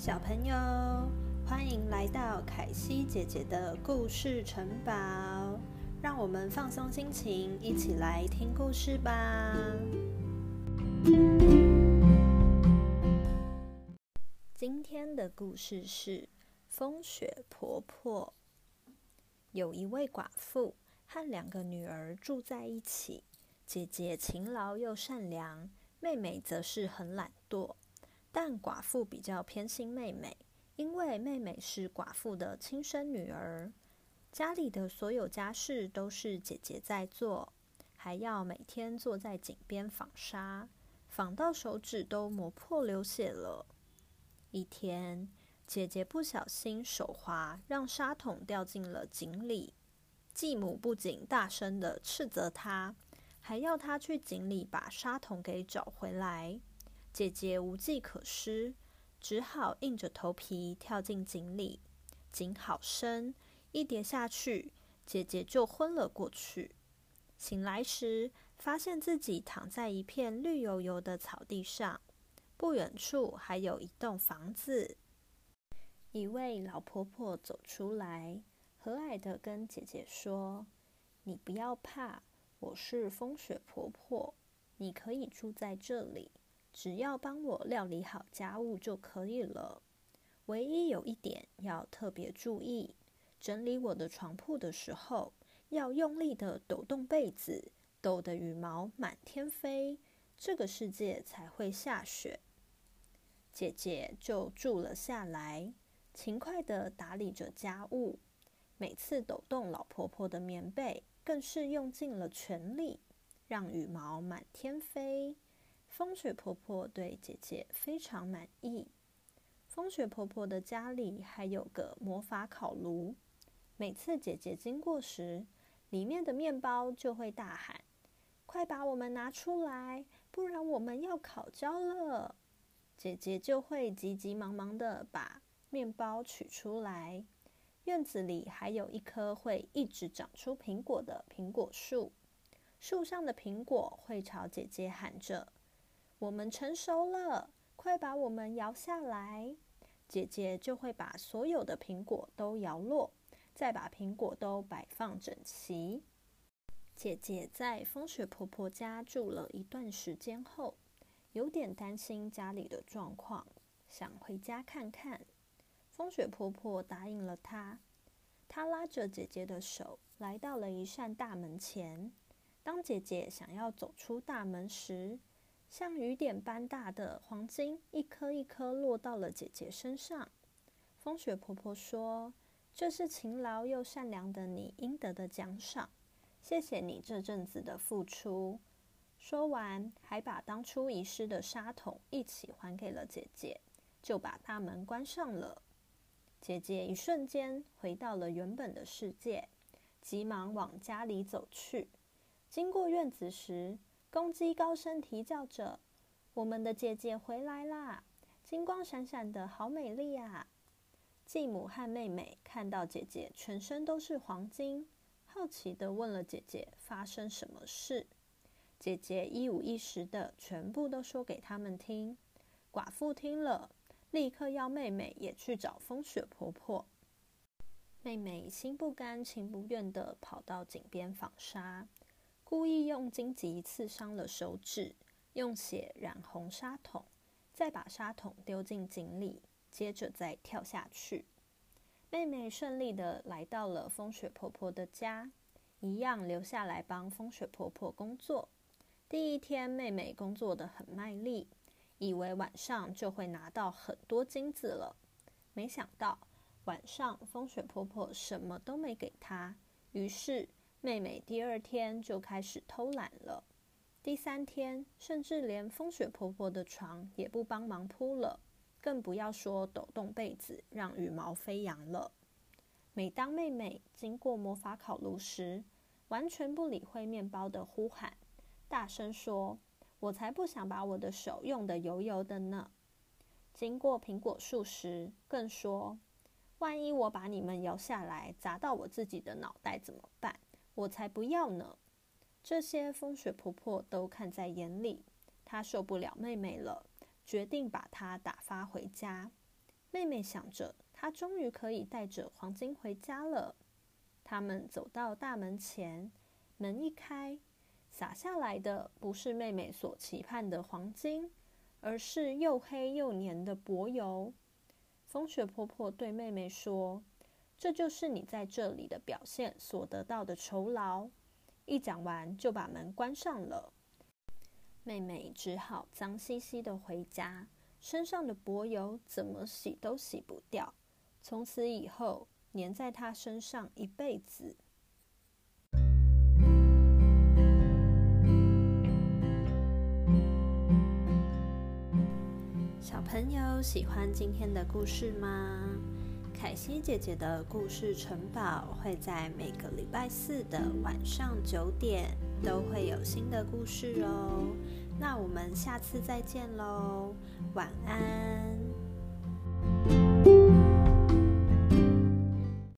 小朋友，欢迎来到凯西姐姐的故事城堡，让我们放松心情，一起来听故事吧。今天的故事是风雪婆婆。有一位寡妇和两个女儿住在一起，姐姐勤劳又善良，妹妹则是很懒惰。但寡妇比较偏心妹妹，因为妹妹是寡妇的亲生女儿，家里的所有家事都是姐姐在做，还要每天坐在井边纺纱，纺到手指都磨破流血了。一天，姐姐不小心手滑，让纱筒掉进了井里，继母不仅大声的斥责她，还要她去井里把纱筒给找回来。姐姐无计可施，只好硬着头皮跳进井里。井好深，一跌下去，姐姐就昏了过去。醒来时，发现自己躺在一片绿油油的草地上，不远处还有一栋房子。一位老婆婆走出来，和蔼的跟姐姐说：“你不要怕，我是风雪婆婆，你可以住在这里。”只要帮我料理好家务就可以了。唯一有一点要特别注意：整理我的床铺的时候，要用力的抖动被子，抖得羽毛满天飞，这个世界才会下雪。姐姐就住了下来，勤快的打理着家务。每次抖动老婆婆的棉被，更是用尽了全力，让羽毛满天飞。风雪婆婆对姐姐非常满意。风雪婆婆的家里还有个魔法烤炉，每次姐姐经过时，里面的面包就会大喊：“快把我们拿出来，不然我们要烤焦了。”姐姐就会急急忙忙的把面包取出来。院子里还有一棵会一直长出苹果的苹果树，树上的苹果会朝姐姐喊着。我们成熟了，快把我们摇下来！姐姐就会把所有的苹果都摇落，再把苹果都摆放整齐。姐姐在风雪婆婆家住了一段时间后，有点担心家里的状况，想回家看看。风雪婆婆答应了她。她拉着姐姐的手，来到了一扇大门前。当姐姐想要走出大门时，像雨点般大的黄金，一颗一颗落到了姐姐身上。风雪婆婆说：“这是勤劳又善良的你应得的奖赏，谢谢你这阵子的付出。”说完，还把当初遗失的沙桶一起还给了姐姐，就把大门关上了。姐姐一瞬间回到了原本的世界，急忙往家里走去。经过院子时，公鸡高声啼叫着：“我们的姐姐回来啦！金光闪闪的，好美丽啊！”继母和妹妹看到姐姐全身都是黄金，好奇的问了姐姐发生什么事。姐姐一五一十的全部都说给他们听。寡妇听了，立刻要妹妹也去找风雪婆婆。妹妹心不甘情不愿的跑到井边纺纱。故意用荆棘刺伤了手指，用血染红沙桶，再把沙桶丢进井里，接着再跳下去。妹妹顺利的来到了风雪婆婆的家，一样留下来帮风雪婆婆工作。第一天，妹妹工作的很卖力，以为晚上就会拿到很多金子了。没想到晚上风雪婆婆什么都没给她，于是。妹妹第二天就开始偷懒了，第三天甚至连风雪婆婆的床也不帮忙铺了，更不要说抖动被子让羽毛飞扬了。每当妹妹经过魔法烤炉时，完全不理会面包的呼喊，大声说：“我才不想把我的手用得油油的呢！”经过苹果树时，更说：“万一我把你们摇下来砸到我自己的脑袋怎么办？”我才不要呢！这些风雪婆婆都看在眼里，她受不了妹妹了，决定把她打发回家。妹妹想着，她终于可以带着黄金回家了。他们走到大门前，门一开，洒下来的不是妹妹所期盼的黄金，而是又黑又黏的柏油。风雪婆婆对妹妹说：“这就是你在这里的表现所得到的酬劳。”一讲完，就把门关上了。妹妹只好脏兮兮的回家，身上的柏油怎么洗都洗不掉，从此以后粘在她身上一辈子。小朋友喜欢今天的故事吗？凯西姐姐的故事城堡会在每个礼拜四的晚上九点都会有新的故事哦。那我们下次再见喽，晚安。